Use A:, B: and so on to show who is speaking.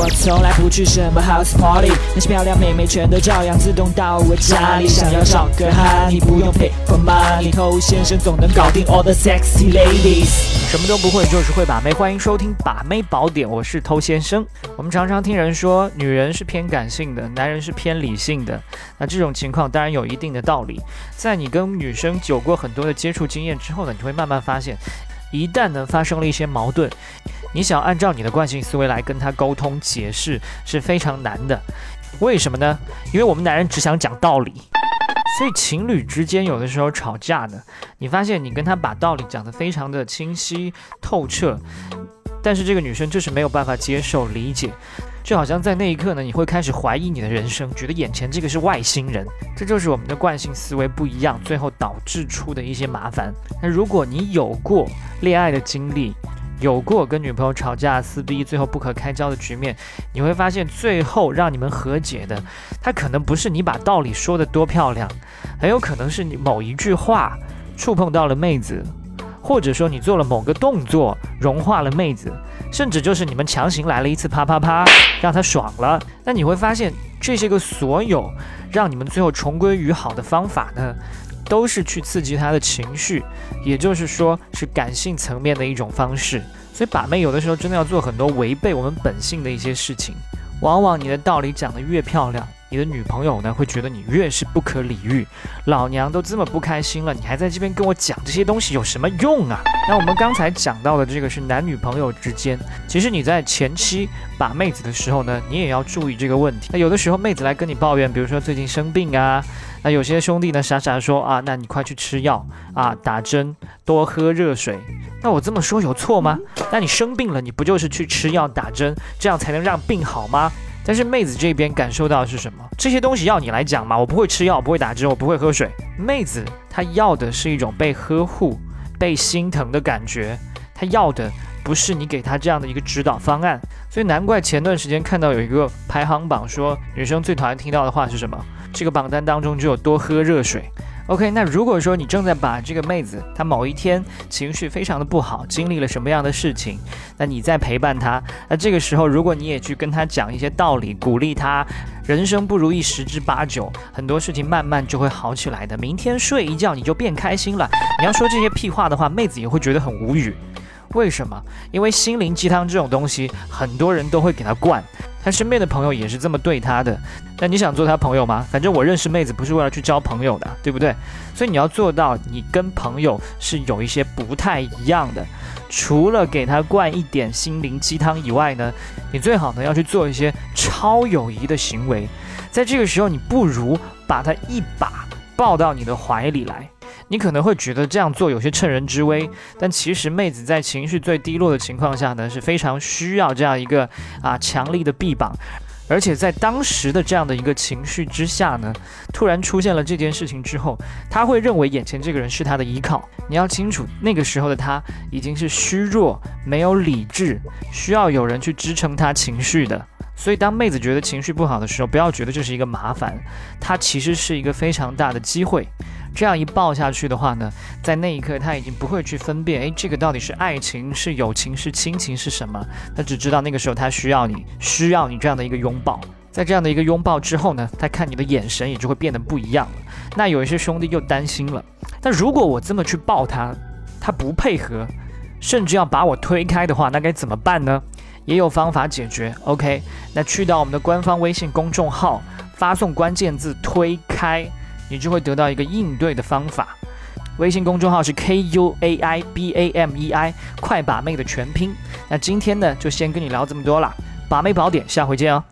A: 我从来不去什么 house party，那些漂亮妹妹全都照样自动到我家里。想要找个哈，你不用 pay for money，偷先生总能搞定 all the sexy ladies。
B: 什么都不会，就是会把妹。欢迎收听《把妹宝典》，我是偷先生。我们常常听人说，女人是偏感性的，男人是偏理性的。那这种情况当然有一定的道理。在你跟女生有过很多的接触经验之后呢，你会慢慢发现，一旦呢发生了一些矛盾。你想按照你的惯性思维来跟他沟通解释是非常难的，为什么呢？因为我们男人只想讲道理，所以情侣之间有的时候吵架呢，你发现你跟他把道理讲得非常的清晰透彻，但是这个女生就是没有办法接受理解，就好像在那一刻呢，你会开始怀疑你的人生，觉得眼前这个是外星人，这就是我们的惯性思维不一样，最后导致出的一些麻烦。那如果你有过恋爱的经历，有过跟女朋友吵架撕逼，最后不可开交的局面，你会发现最后让你们和解的，他可能不是你把道理说的多漂亮，很有可能是你某一句话触碰到了妹子，或者说你做了某个动作融化了妹子，甚至就是你们强行来了一次啪啪啪，让她爽了。那你会发现这些个所有让你们最后重归于好的方法呢？都是去刺激他的情绪，也就是说是感性层面的一种方式。所以把妹有的时候真的要做很多违背我们本性的一些事情。往往你的道理讲得越漂亮，你的女朋友呢会觉得你越是不可理喻。老娘都这么不开心了，你还在这边跟我讲这些东西有什么用啊？那我们刚才讲到的这个是男女朋友之间，其实你在前期把妹子的时候呢，你也要注意这个问题。那有的时候妹子来跟你抱怨，比如说最近生病啊。那有些兄弟呢，傻傻说啊，那你快去吃药啊，打针，多喝热水。那我这么说有错吗？那你生病了，你不就是去吃药打针，这样才能让病好吗？但是妹子这边感受到的是什么？这些东西要你来讲吗？我不会吃药，不会打针，我不会喝水。妹子她要的是一种被呵护、被心疼的感觉，她要的不是你给她这样的一个指导方案。所以难怪前段时间看到有一个排行榜说，女生最讨厌听到的话是什么？这个榜单当中就有多喝热水。OK，那如果说你正在把这个妹子她某一天情绪非常的不好，经历了什么样的事情，那你在陪伴她，那这个时候如果你也去跟她讲一些道理，鼓励她，人生不如意十之八九，很多事情慢慢就会好起来的。明天睡一觉你就变开心了。你要说这些屁话的话，妹子也会觉得很无语。为什么？因为心灵鸡汤这种东西，很多人都会给他灌。他身边的朋友也是这么对他的。那你想做他朋友吗？反正我认识妹子不是为了去交朋友的，对不对？所以你要做到，你跟朋友是有一些不太一样的。除了给他灌一点心灵鸡汤以外呢，你最好呢要去做一些超友谊的行为。在这个时候，你不如把他一把抱到你的怀里来。你可能会觉得这样做有些趁人之危，但其实妹子在情绪最低落的情况下呢，是非常需要这样一个啊强力的臂膀，而且在当时的这样的一个情绪之下呢，突然出现了这件事情之后，他会认为眼前这个人是他的依靠。你要清楚，那个时候的他已经是虚弱、没有理智，需要有人去支撑他情绪的。所以当妹子觉得情绪不好的时候，不要觉得这是一个麻烦，它其实是一个非常大的机会。这样一抱下去的话呢，在那一刻他已经不会去分辨，哎，这个到底是爱情、是友情、是亲情是什么？他只知道那个时候他需要你，需要你这样的一个拥抱。在这样的一个拥抱之后呢，他看你的眼神也就会变得不一样了。那有一些兄弟又担心了，那如果我这么去抱他，他不配合，甚至要把我推开的话，那该怎么办呢？也有方法解决。OK，那去到我们的官方微信公众号，发送关键字“推开”。你就会得到一个应对的方法。微信公众号是 K U A I B A M E I，快把妹的全拼。那今天呢，就先跟你聊这么多了，把妹宝典，下回见哦。